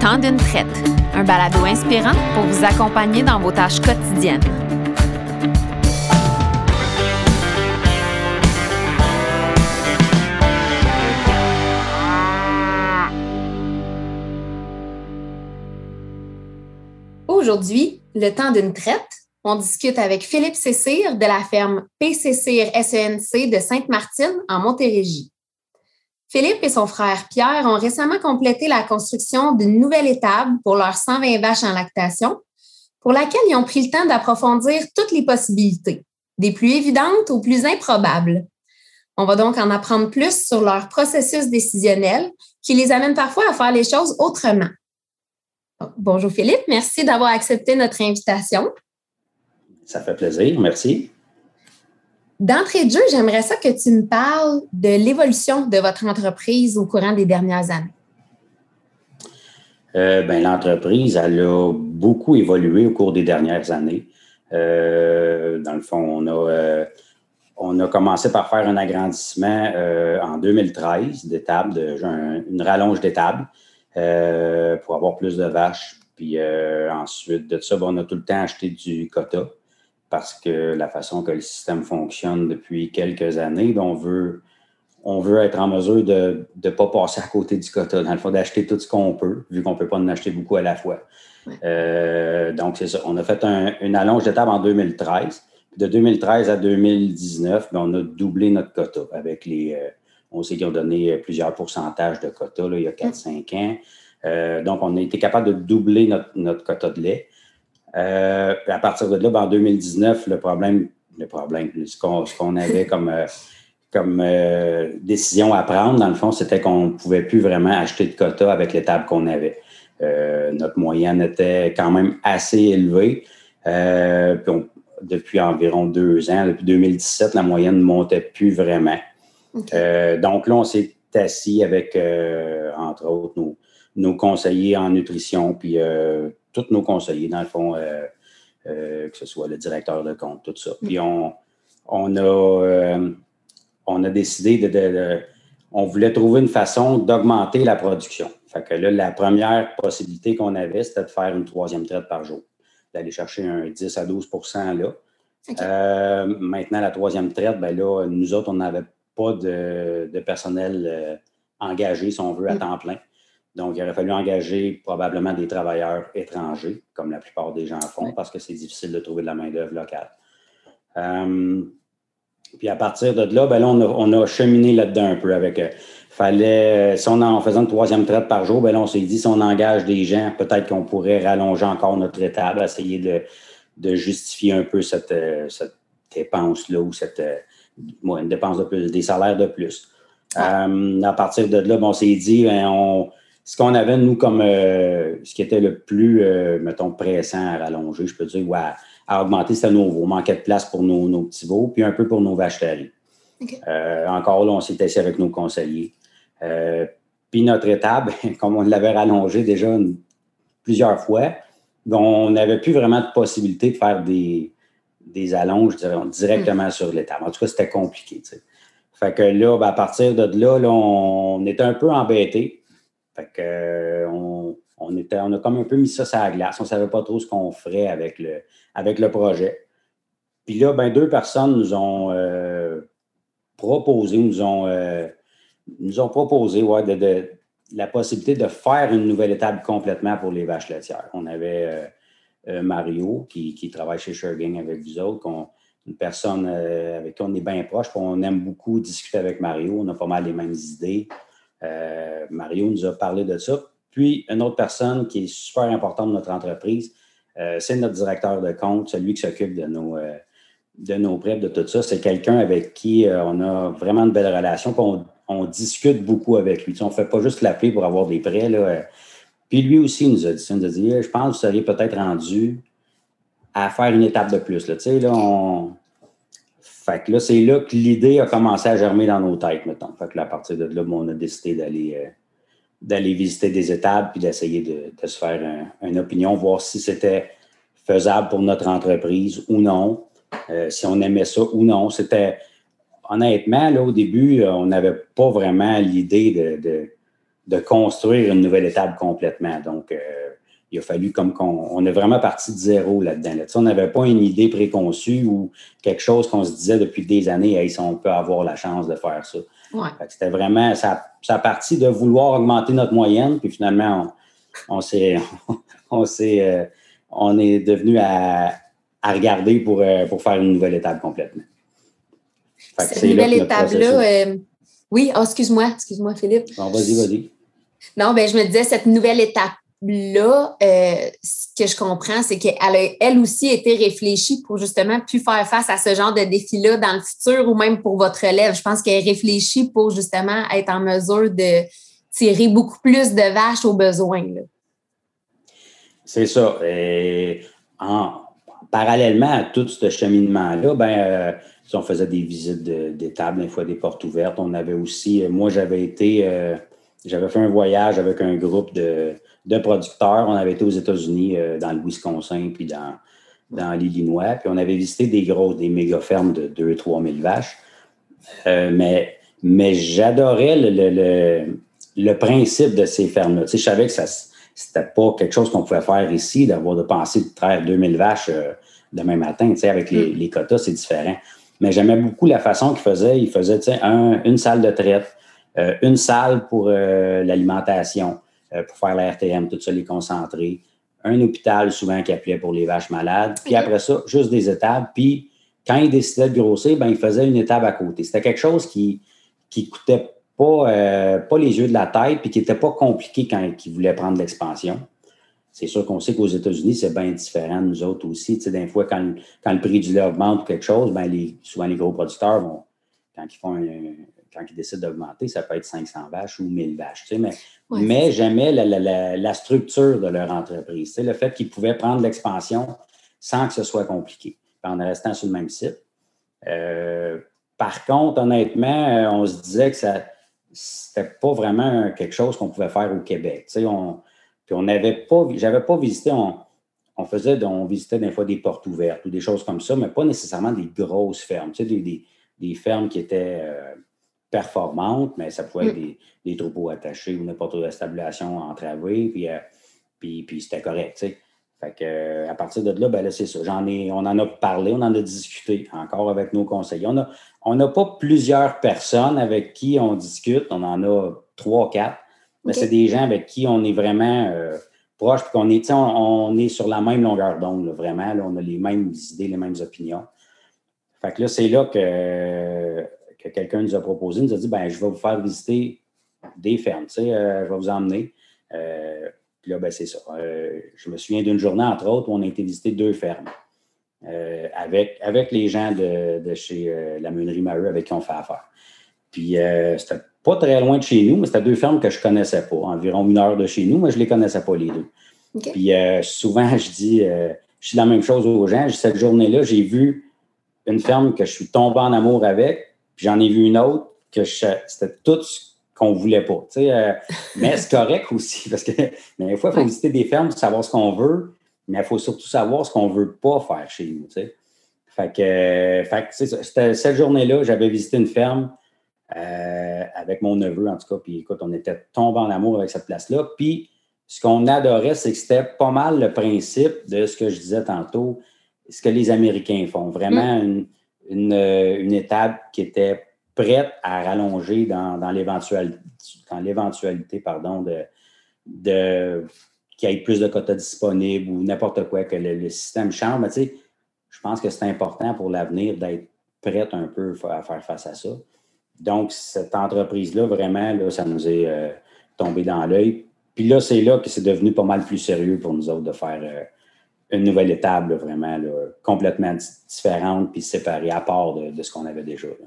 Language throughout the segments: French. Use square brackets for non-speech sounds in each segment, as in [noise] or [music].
Temps d'une traite, un balado inspirant pour vous accompagner dans vos tâches quotidiennes. Aujourd'hui, le temps d'une traite, on discute avec Philippe Cécire de la ferme PCCIR SENC de Sainte-Martine en Montérégie. Philippe et son frère Pierre ont récemment complété la construction d'une nouvelle étable pour leurs 120 vaches en lactation, pour laquelle ils ont pris le temps d'approfondir toutes les possibilités, des plus évidentes aux plus improbables. On va donc en apprendre plus sur leur processus décisionnel qui les amène parfois à faire les choses autrement. Bonjour Philippe, merci d'avoir accepté notre invitation. Ça fait plaisir, merci. D'entrée de jeu, j'aimerais ça que tu me parles de l'évolution de votre entreprise au courant des dernières années. Euh, ben, L'entreprise, elle a beaucoup évolué au cours des dernières années. Euh, dans le fond, on a, euh, on a commencé par faire un agrandissement en 2013 d'étable, une rallonge d'étable pour avoir plus de vaches. Puis ensuite de ça, ben, on a tout le temps acheté du quota parce que la façon que le système fonctionne depuis quelques années, ben, on veut, on veut être en mesure de ne pas passer à côté du quota, dans le fond, d'acheter tout ce qu'on peut, vu qu'on ne peut pas en acheter beaucoup à la fois. Euh, donc, c'est ça. On a fait une allonge d'étape en 2013. De 2013 à 2019, ben, on a doublé notre quota avec les. Euh, on sait qu'ils ont donné plusieurs pourcentages de quota là, il y a 4-5 ans. Euh, donc, on a été capable de doubler notre, notre quota de lait. Euh, à partir de là, ben, en 2019, le problème, le problème, ce qu'on avait comme, euh, comme euh, décision à prendre, dans le fond, c'était qu'on ne pouvait plus vraiment acheter de quotas avec les tables qu'on avait. notre moyenne était quand même assez élevée. depuis environ deux ans, depuis 2017, la moyenne ne montait plus vraiment. donc là, on s'est assis avec, entre autres, nos, nos, conseillers en nutrition, puis tous nos conseillers, dans le fond, euh, euh, que ce soit le directeur de compte, tout ça. Puis on, on, a, euh, on a décidé de, On voulait trouver une façon d'augmenter la production. Fait que là, la première possibilité qu'on avait, c'était de faire une troisième traite par jour, d'aller chercher un 10 à 12% là. maintenant, la troisième traite, ben là, nous autres, on n'avait pas de, de personnel engagé, si on veut, à mm. temps plein. Donc, il aurait fallu engager probablement des travailleurs étrangers, comme la plupart des gens font, parce que c'est difficile de trouver de la main-d'œuvre locale. Euh, puis à partir de là, ben on, a, cheminé là-dedans un peu avec. Euh, fallait, si on en faisait une troisième traite par jour, ben on s'est dit si on engage des gens, peut-être qu'on pourrait rallonger encore notre étable, essayer de, justifier un peu cette, euh, dépense-là ou cette une dépense de plus, des salaires de plus. à partir de là, on s'est dit, ben, on, ce qu'on avait, nous, comme euh, ce qui était le plus, euh, mettons, pressant à rallonger, je peux dire, ou à, augmenter, c'était nos veaux. Manquait de place pour nos, petits veaux, puis un peu pour nos vaches euh, encore là, on s'est assis avec nos conseillers. puis notre étable, [laughs] comme on l'avait rallongé déjà plusieurs fois, on n'avait plus vraiment de possibilité de faire des, des allonges directement hmm. sur l'étable. En tout cas, c'était compliqué. Fait que là, ben, à partir de là, là on était un peu embêtés que, euh, on, a comme un peu mis ça sur la glace. On ne savait pas trop ce qu'on ferait avec le, avec le projet. Puis là, ben, deux personnes nous ont euh, proposé, nous ont, euh, nous ont proposé de, la possibilité de faire une nouvelle étape complètement pour les vaches laitières. On avait Mario qui, travaille chez Shergang avec vous autres, une personne avec qui on est bien proche, on aime beaucoup discuter avec Mario, on a pas mal les mêmes idées. Euh, Mario nous a parlé de ça. Puis, une autre personne qui est super importante dans notre entreprise, euh, c'est notre directeur de compte, celui qui s'occupe de nos, euh, de nos prêts, de tout ça. C'est quelqu'un avec qui on a vraiment une belle relation. On, on, discute beaucoup avec lui. on ne fait pas juste l'appeler pour avoir des prêts. Là. Puis lui aussi nous a dit ça. nous a dit Je pense que vous seriez peut-être rendu à faire une étape de plus. Là. Là, on, là, c'est là que l'idée a commencé à germer dans nos têtes, mettons. Fait que là, à partir de là, on a décidé d'aller euh, visiter des étapes puis d'essayer de, se faire une opinion, voir si c'était faisable pour notre entreprise ou non, euh, si on aimait ça ou non. C'était honnêtement, là, au début, euh, on n'avait pas vraiment l'idée de, de construire une nouvelle étape complètement. Donc, il a fallu comme qu'on on est vraiment parti de zéro là-dedans. On n'avait pas une idée préconçue ou quelque chose qu'on se disait depuis des années, hey, si on peut avoir la chance de faire ça. C'était vraiment, ça, ça a parti de vouloir augmenter notre moyenne, puis finalement, on, s'est, [laughs] on, s'est, euh, on est devenu à, à regarder pour, euh, pour faire une nouvelle étape complètement. Cette nouvelle étape-là, euh, oui, oh, excuse-moi, excuse-moi, Philippe. vas-y, vas-y. Non, ben, je me disais, cette nouvelle étape là, euh, ce que je comprends, c'est qu'elle a elle aussi été réfléchie pour justement plus faire face à ce genre de défi-là dans le futur ou même pour votre élève. Je pense qu'elle est réfléchie pour justement être en mesure de tirer beaucoup plus de vaches aux besoins. C'est ça. Et en, parallèlement à tout ce cheminement-là, ben, euh, on faisait des visites d'étables, des fois des portes ouvertes. On avait aussi, moi, j'avais été, euh, j'avais fait un voyage avec un groupe de, de producteurs. On avait été aux États-Unis, euh, dans le Wisconsin, puis dans, dans l'Illinois. Puis on avait visité des grosses, des méga fermes de 2-3 000 vaches. Euh, mais mais j'adorais le, le, principe de ces fermes-là. Tu sais, je savais que ça c'était pas quelque chose qu'on pouvait faire ici, d'avoir de penser de traire 2000 vaches euh, demain matin. Tu sais, avec les, mm. les quotas, c'est différent. Mais j'aimais beaucoup la façon qu'il faisait. Il faisait tu sais, une salle de traite, une salle pour l'alimentation, euh, pour faire la RTM, tout ça, les concentrer. Un hôpital souvent qui appelait pour les vaches malades. Puis après ça, juste des étapes. Puis quand il décidait de grossir, ben, il faisait une étape à côté. C'était quelque chose qui ne coûtait pas, euh, pas les yeux de la tête puis qui n'était pas compliqué quand il voulait prendre l'expansion. C'est sûr qu'on sait qu'aux États-Unis, c'est bien différent de nous autres aussi. Tu sais, des fois, quand, quand, le prix du lait augmente ou quelque chose, ben les, souvent les gros producteurs vont, quand ils font un, quand ils décident d'augmenter, ça peut être 500 vaches ou 1000 vaches. Tu sais, mais mais j'aimais la, structure de leur entreprise. C'est le fait qu'ils pouvaient prendre l'expansion sans que ce soit compliqué, en restant sur le même site. Euh, par contre, honnêtement, euh, on se disait que ça c'était pas vraiment quelque chose qu'on pouvait faire au Québec. Tu sais, on, puis on n'avait pas, j'avais pas visité, on, faisait, on visitait des fois des portes ouvertes ou des choses comme ça, mais pas nécessairement des grosses fermes, tu sais, des, fermes qui étaient euh, performantes, mais ça pouvait être mm. des, troupeaux attachés ou n'importe quelle stabulation entravée, puis, euh, puis, puis c'était correct, tu sais. Fait que, euh, à partir de là, ben là, c'est ça. J'en ai, on en a parlé, on en a discuté encore avec nos conseillers. On n'a on pas plusieurs personnes avec qui on discute. On en a trois, quatre. Mais c'est des gens avec qui on est vraiment euh, proche, puis qu'on est, on, est sur la même longueur d'onde, vraiment. Là, on a les mêmes idées, les mêmes opinions. Fait que là, c'est là que que quelqu'un nous a proposé, nous a dit ben, je vais vous faire visiter des fermes, tu sais, euh, je vais vous emmener. Euh, puis là, ben, c'est ça. Euh, je me souviens d'une journée, entre autres, où on a été visiter deux fermes avec, avec les gens de, chez la meunerie Maheu avec qui on fait affaire. Puis c'était pas très loin de chez nous, mais c'était deux fermes que je ne connaissais pas, environ une heure de chez nous, mais je ne les connaissais pas les deux. Puis souvent, je dis, je dis la même chose aux gens. Cette journée-là, j'ai vu une ferme que je suis tombé en amour avec, j'en ai vu une autre que c'était tout ce qu'on voulait pas. Euh, [laughs] mais c'est correct aussi, parce que mais des fois, il faut visiter des fermes pour savoir ce qu'on veut, mais il faut surtout savoir ce qu'on ne veut pas faire chez nous. Fait que, fait cette journée-là, j'avais visité une ferme euh, avec mon neveu, en tout cas, puis écoute, on était tombé en amour avec cette place-là. Puis ce qu'on adorait, c'est que c'était pas mal le principe de ce que je disais tantôt, ce que les Américains font. Vraiment mm. une une, une, étape qui était prête à rallonger dans, l'éventualité pardon, de qu'il y ait plus de quotas disponibles ou n'importe quoi, que le, système change. Mais tu sais, je pense que c'est important pour l'avenir d'être prête un peu à faire face à ça. Donc, cette entreprise-là, vraiment, là, ça nous est euh, tombé dans l'œil. Puis là, c'est là que c'est devenu pas mal plus sérieux pour nous autres de faire euh, une nouvelle étape, vraiment complètement différente puis séparée à part de, ce qu'on avait déjà. Là.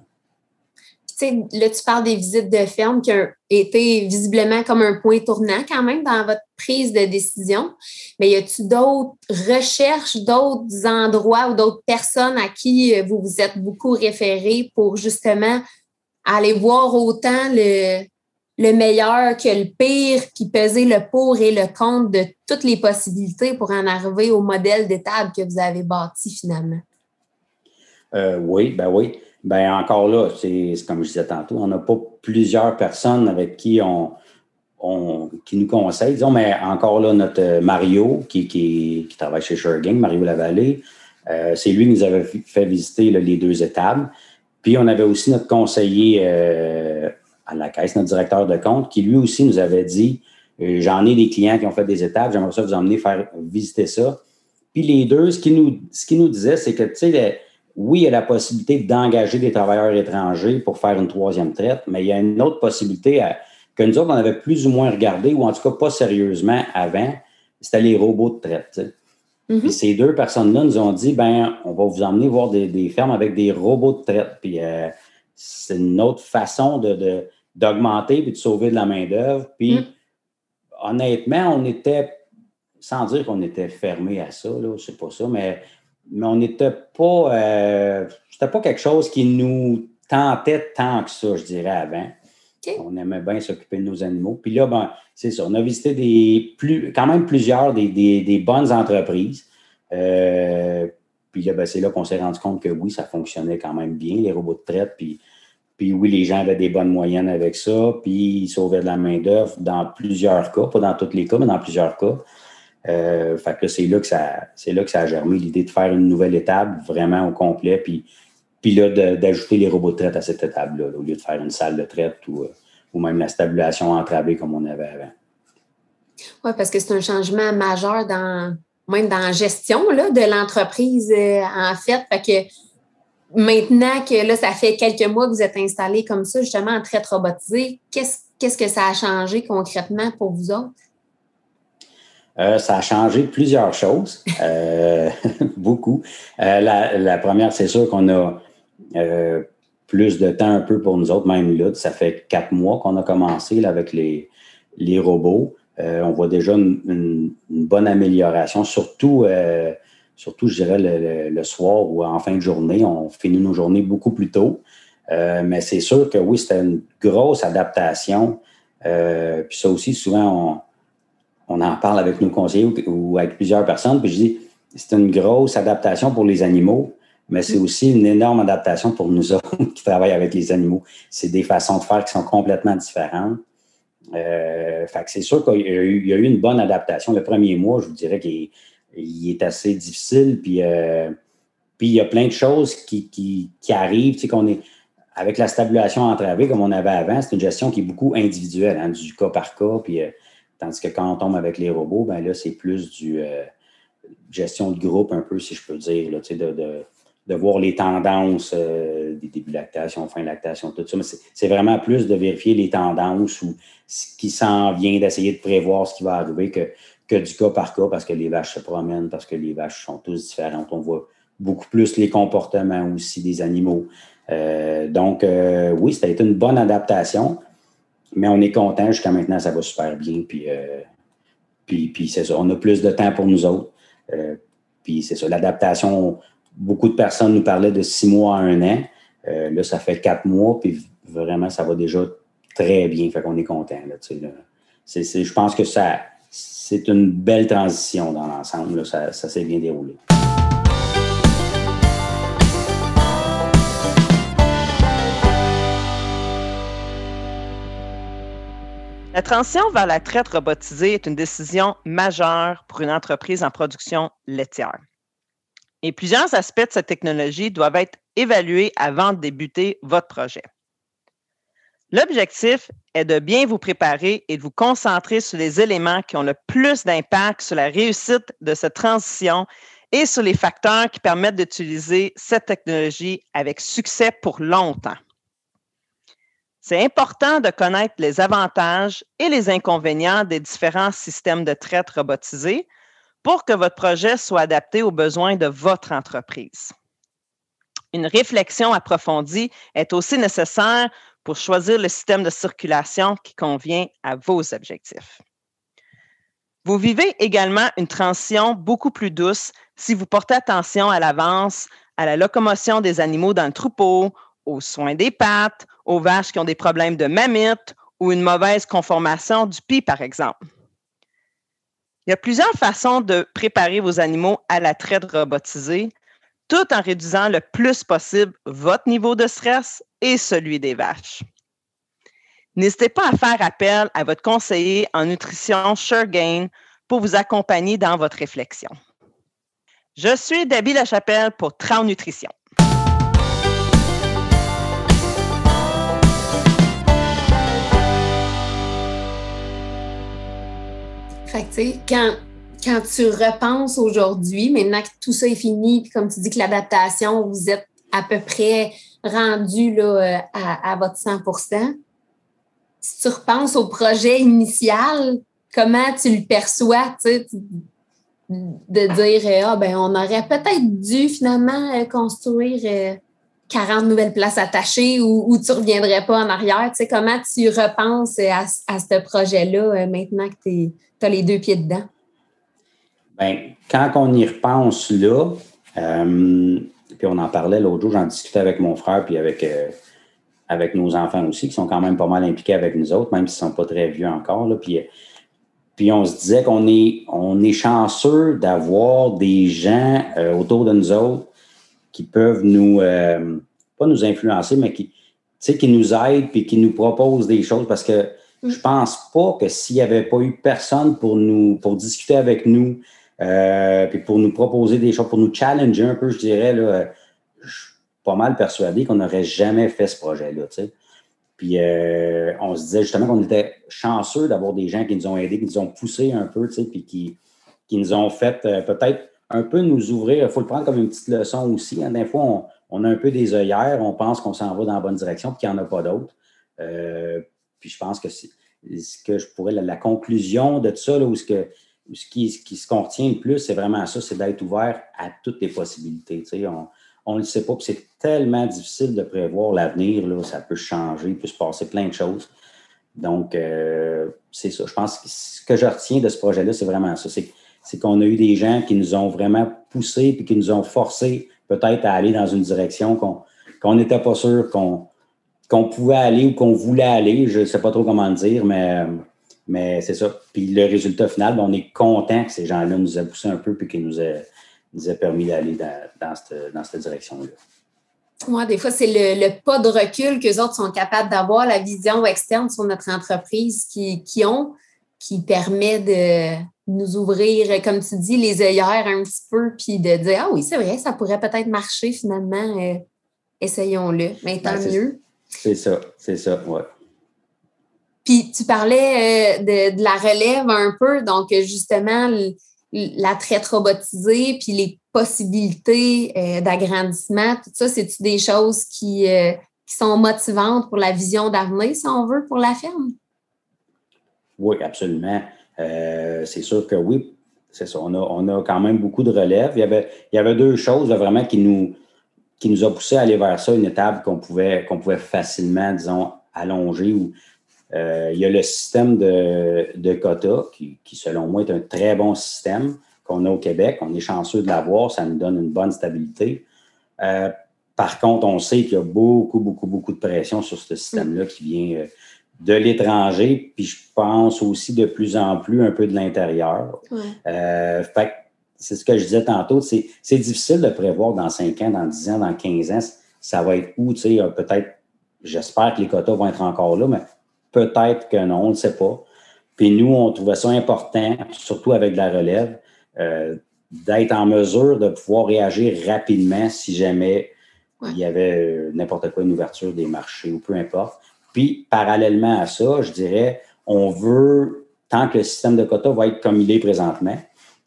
Là, tu parles des visites de ferme qui ont été visiblement comme un point tournant quand même dans votre prise de décision. Mais y a-t-il d'autres recherches, d'autres endroits ou d'autres personnes à qui euh, vous vous êtes beaucoup référé pour justement aller voir autant le, le meilleur que le pire, puis peser le pour et le contre de toutes les possibilités pour en arriver au modèle d'étable que vous avez bâti finalement? Euh, oui, ben oui. Ben encore là, c'est comme je disais tantôt, on n'a pas plusieurs personnes avec qui on, qui nous conseille, disons, mais encore là, notre Mario, qui, qui, travaille chez Shergang, Mario Lavallée, euh, c'est lui qui nous avait fait visiter les deux étables. Puis on avait aussi notre conseiller euh, à la caisse, notre directeur de compte, qui lui aussi nous avait dit euh, J'en ai des clients qui ont fait des étapes, j'aimerais ça vous emmener faire visiter ça. Puis les deux, ce qu'ils nous, ce nous disaient, c'est que, tu sais, oui, il y a la possibilité d'engager des travailleurs étrangers pour faire une troisième traite, mais il y a une autre possibilité que nous autres, on avait plus ou moins regardé, ou en tout cas pas sérieusement avant, c'était les robots de traite. Puis mhm. ces deux personnes-là nous ont dit, ben, on va vous emmener voir des, fermes avec des robots de traite. Puis euh, c'est une autre façon de, d'augmenter puis de sauver de la main-d'œuvre. Puis mhm. honnêtement, on était, sans dire qu'on était fermé à ça, là, c'est pas ça, mais, mais on n'était pas, euh, c'était pas quelque chose qui nous tentait tant que ça, je dirais, avant. On aimait bien s'occuper de nos animaux. Puis là, ben, c'est ça. On a visité des, plus, quand même plusieurs des, bonnes entreprises. Euh, puis là, ben, c'est là qu'on s'est rendu compte que oui, ça fonctionnait quand même bien, les robots de traite. Puis, puis oui, les gens avaient des bonnes moyennes avec ça. Puis ils sauvaient de la main-d'œuvre dans plusieurs cas, pas dans tous les cas, mais dans plusieurs cas. Euh, fait que c'est là que ça, c'est là que ça a germé l'idée de faire une nouvelle étape vraiment au complet. Puis puis là, d'ajouter les robots de traite à cette étape-là, au lieu de faire une salle de traite ou, euh, ou même la stabilisation entravée comme on avait avant. Oui, parce que c'est un changement majeur dans même dans la gestion là, de l'entreprise, euh, en fait. Fait que maintenant que là, ça fait quelques mois que vous êtes installé comme ça, justement en traite robotisée, qu'est-ce que ça a changé concrètement pour vous autres? Euh, ça a changé plusieurs choses, [laughs] beaucoup. la, la, première, c'est sûr qu'on a euh, plus de temps un peu pour nous autres, même là. Ça fait quatre mois qu'on a commencé avec les, les robots. Euh, on voit déjà une, bonne amélioration, surtout, euh, surtout je dirais, le, soir ou en fin de journée. On finit nos journées beaucoup plus tôt. mais c'est sûr que oui, c'était une grosse adaptation. puis ça aussi, souvent, on, en parle avec nos conseillers ou, ou avec plusieurs personnes. Puis je dis, c'est une grosse adaptation pour les animaux mais c'est aussi une énorme adaptation pour nous [laughs] autres qui travaillent avec les animaux. C'est des façons de faire qui sont complètement différentes. Euh, fait que c'est sûr qu'il y, a eu une bonne adaptation. Le premier mois, je vous dirais qu'il est assez difficile. Puis, euh, puis il y a plein de choses qui, qui, arrivent. Tu sais, qu'on est avec la stabilisation entravée comme on avait avant, c'est une gestion qui est beaucoup individuelle, hein, du cas par cas. Puis, euh, tandis que quand on tombe avec les robots, ben là, c'est plus du gestion de groupe, un peu, si je peux dire, là, tu sais, de de voir les tendances euh, des débuts de lactation, fin de lactation, tout ça. Mais c'est vraiment plus de vérifier les tendances ou ce qui s'en vient, d'essayer de prévoir ce qui va arriver que, du cas par cas parce que les vaches se promènent, parce que les vaches sont tous différentes. On voit beaucoup plus les comportements aussi des animaux. Euh, donc, euh, oui, ça a été une bonne adaptation, mais on est content. Jusqu'à maintenant, ça va super bien. Puis, puis, puis c'est ça. On a plus de temps pour nous autres. puis c'est ça. L'adaptation, beaucoup de personnes nous parlaient de six mois à un an. Euh, là, ça fait quatre mois, puis vraiment, ça va déjà très bien. Fait qu'on est content. je pense que ça, c'est une belle transition dans l'ensemble. Ça, ça s'est bien déroulé. La transition vers la traite robotisée est une décision majeure pour une entreprise en production laitière. Et plusieurs aspects de cette technologie doivent être évalués avant de débuter votre projet. L'objectif est de bien vous préparer et de vous concentrer sur les éléments qui ont le plus d'impact sur la réussite de cette transition et sur les facteurs qui permettent d'utiliser cette technologie avec succès pour longtemps. C'est important de connaître les avantages et les inconvénients des différents systèmes de traite robotisés pour que votre projet soit adapté aux besoins de votre entreprise. Une réflexion approfondie est aussi nécessaire pour choisir le système de circulation qui convient à vos objectifs. Vous vivez également une transition beaucoup plus douce si vous portez attention à l'avance, à la locomotion des animaux dans le troupeau, aux soins des pattes, aux vaches qui ont des problèmes de mammites ou une mauvaise conformation du pis, par exemple. Il y a plusieurs façons de préparer vos animaux à la traite robotisée, tout en réduisant le plus possible votre niveau de stress et celui des vaches. N'hésitez pas à faire appel à votre conseiller en nutrition SureGain pour vous accompagner dans votre réflexion. Je suis Debbie Lachapelle pour Trans Nutrition. Fait quand, quand tu repenses aujourd'hui, maintenant que tout ça est fini, puis comme tu dis que l'adaptation, vous êtes à peu près rendu là, euh, à, à votre 100% si tu repenses au projet initial, comment tu le perçois, tu de dire, ah, ben, on aurait peut-être dû finalement euh, construire 40 euh, nouvelles places attachées ou, ou tu ne reviendrais pas en arrière. Tu sais, comment tu repenses à, à ce projet-là maintenant que tu as les deux pieds dedans? Bien, quand on y repense là, euh, puis on en parlait l'autre jour, j'en discutais avec mon frère puis avec, euh, avec nos enfants aussi, qui sont quand même pas mal impliqués avec nous autres, même s'ils ne sont pas très vieux encore. Là, puis, puis on se disait qu'on est, on est chanceux d'avoir des gens euh, autour de nous autres qui peuvent nous, pas nous influencer, mais qui, qui nous aident puis qui nous proposent des choses parce que je pense pas que s'il n'y avait pas eu personne pour nous, pour discuter avec nous, euh, puis pour nous proposer des choses, pour nous challenger un peu, je dirais, là, je suis pas mal persuadé qu'on n'aurait jamais fait ce projet-là. Puis euh, on se disait justement qu'on était chanceux d'avoir des gens qui nous ont aidés, qui nous ont poussés un peu, puis qui, qui nous ont fait euh, peut-être un peu nous ouvrir. Il faut le prendre comme une petite leçon aussi. Hein. Des fois, on, a un peu des œillères, on pense qu'on s'en va dans la bonne direction, puis qu'il n'y en a pas d'autres. puis je pense que c'est ce que je pourrais, la, conclusion de tout ça, là, où ce que ce qui, ce qu'on retient le plus, c'est vraiment ça, c'est d'être ouvert à toutes les possibilités. On ne le sait pas, c'est tellement difficile de prévoir l'avenir, ça peut changer, il peut se passer plein de choses. Donc, euh, c'est ça. Je pense que ce que je retiens de ce projet-là, c'est vraiment ça. C'est qu'on a eu des gens qui nous ont vraiment poussés et qui nous ont forcés peut-être à aller dans une direction qu'on n'était pas sûr qu'on pouvait aller ou qu'on voulait aller. Je ne sais pas trop comment dire, mais mais c'est ça. Puis le résultat final, ben, on est content que ces gens-là nous aient poussé un peu et qu'ils nous aient, nous permis d'aller dans, cette, direction-là. Moi, des fois, c'est le, pas de recul qu'eux autres sont capables d'avoir, la vision externe sur notre entreprise qui, qui ont, qui permet de nous ouvrir, comme tu dis, les œillères un petit peu, puis de dire Ah oui, c'est vrai, ça pourrait peut-être marcher finalement, euh, essayons-le. Mais tant ben, mieux. C'est ça, c'est ça, oui. Puis tu parlais euh, de, la relève un peu, donc justement la traite robotisée, puis les possibilités euh, d'agrandissement, tout ça, c'est-tu des choses qui, euh, qui, sont motivantes pour la vision d'avenir, si on veut, pour la ferme? Oui, absolument. c'est sûr que oui, c'est ça. On a, on a, quand même beaucoup de relève. Il y avait, il y avait deux choses vraiment qui nous, qui nous poussé à aller vers ça, une étape qu'on pouvait, qu'on pouvait facilement, disons, allonger ou euh, il y a le système de, de quotas qui, selon moi, est un très bon système qu'on a au Québec. On est chanceux de l'avoir, ça nous donne une bonne stabilité. Euh, par contre, on sait qu'il y a beaucoup, beaucoup, beaucoup de pression sur ce système-là qui vient euh, de l'étranger, puis je pense aussi de plus en plus un peu de l'intérieur. fait c'est ce que je disais tantôt, c'est difficile de prévoir dans 5 ans, dans 10 ans, dans 15 ans, ça va être où, tu sais, peut-être, j'espère que les quotas vont être encore là, mais Peut-être que non, on ne sait pas. Puis nous, on trouvait ça important, surtout avec la relève, euh, d'être en mesure de pouvoir réagir rapidement si jamais il y avait euh, n'importe quoi, une ouverture des marchés ou peu importe. Puis, parallèlement à ça, je dirais, on veut, tant que le système de quotas va être comme il est présentement,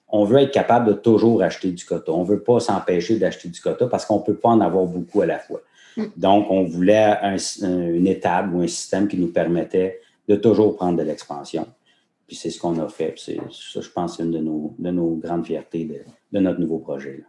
on veut être capable de toujours acheter du quota. On ne veut pas s'empêcher d'acheter du quota parce qu'on ne peut pas en avoir beaucoup à la fois. Donc, on voulait une étape ou un système qui nous permettait de toujours prendre de l'expansion. Puis c'est ce qu'on a fait. C'est ça, je pense, une de nos, de nos grandes fiertés de, notre nouveau projet.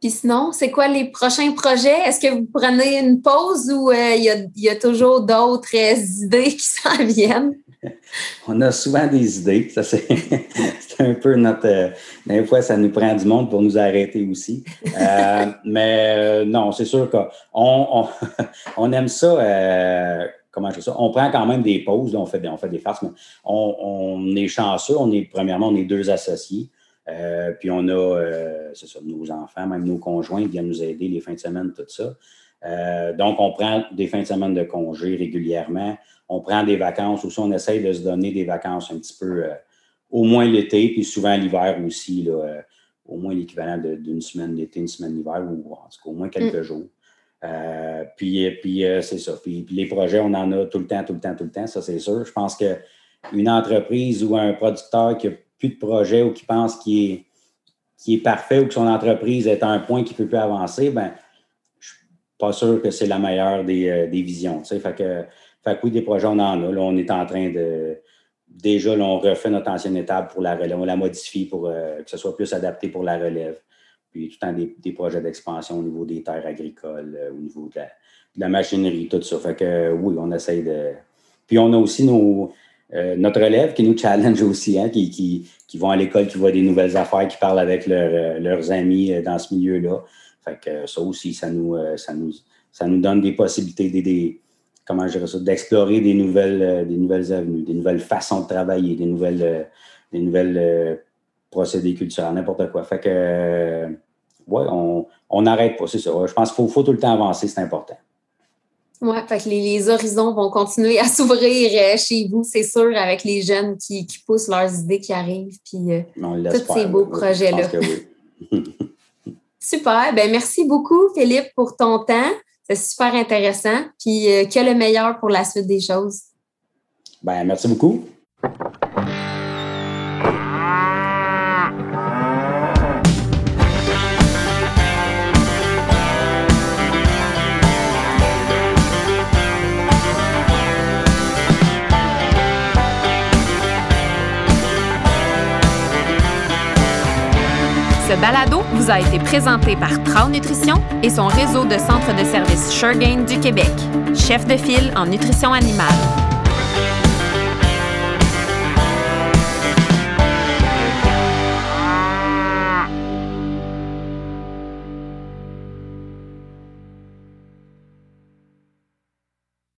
Puis sinon, c'est quoi les prochains projets? Est-ce que vous prenez une pause ou euh, il y, a, toujours d'autres [laughs] idées qui s'en viennent? [laughs] On a souvent des idées. Ça, [laughs] c'est un peu notre. Euh, des fois, ça nous prend du monde pour nous arrêter aussi. Euh, [laughs] mais non, c'est sûr qu'on on, aime ça. comment je ça? On prend quand même des pauses. on, fait des, on fait des farces, mais on, est chanceux. On est, premièrement, on est deux associés. Euh, puis on a, euh, c'est nos enfants, même nos conjoints viennent nous aider les fins de semaine, tout ça. donc, on prend des fins de semaine de congé régulièrement. On prend des vacances. Aussi, on essaye de se donner des vacances un petit peu, au moins l'été, puis souvent l'hiver aussi, là, au moins l'équivalent d'une semaine d'été, une semaine d'hiver, ou en tout cas au moins quelques mm. jours. Euh, puis, puis euh, c'est ça. Puis, les projets, on en a tout le temps, tout le temps, tout le temps, ça c'est sûr. Je pense qu'une entreprise ou un producteur qui n'a plus de projet ou qui pense qu'il est, est parfait ou que son entreprise est à un point qui ne peut plus avancer, ben, je ne suis pas sûr que c'est la meilleure des, euh, visions. Fait que, fait oui, des projets, on en a. Là, on est en train de. Déjà, on refait notre ancienne étape pour la relève. On la modifie pour que ce soit plus adapté pour la relève puis tout le temps des, projets d'expansion au niveau des terres agricoles, euh, au niveau de la, machinerie, tout ça. Fait que oui, on essaye de. Puis on a aussi nos, euh, notre élève qui nous challenge aussi, hein, qui, qui, vont à l'école, qui voient des nouvelles affaires, qui parlent avec euh, leurs amis dans ce milieu-là. Fait que ça aussi, ça nous, ça nous, ça nous donne des possibilités d'aider comment je ça, d'explorer des nouvelles, des nouvelles avenues, des nouvelles façons de travailler, des nouvelles, des nouvelles procédés culturels, n'importe quoi. Fait que oui, on n'arrête pas, c'est ça. Je pense qu'il faut, tout le temps avancer, c'est important. Oui, fait que les, horizons vont continuer à [laughs] s'ouvrir euh, chez vous, c'est sûr, avec les jeunes qui, poussent leurs idées qui arrivent, puis euh, tous ces beaux projets-là. [laughs] [laughs] super. Ben, merci beaucoup, Philippe, pour ton temps. C'est super intéressant. Puis, euh, que le meilleur pour la suite des choses. Ben, merci beaucoup. Balado vous a été présenté par Trau Nutrition et son réseau de centres de services Suregain du Québec, chef de file en nutrition animale.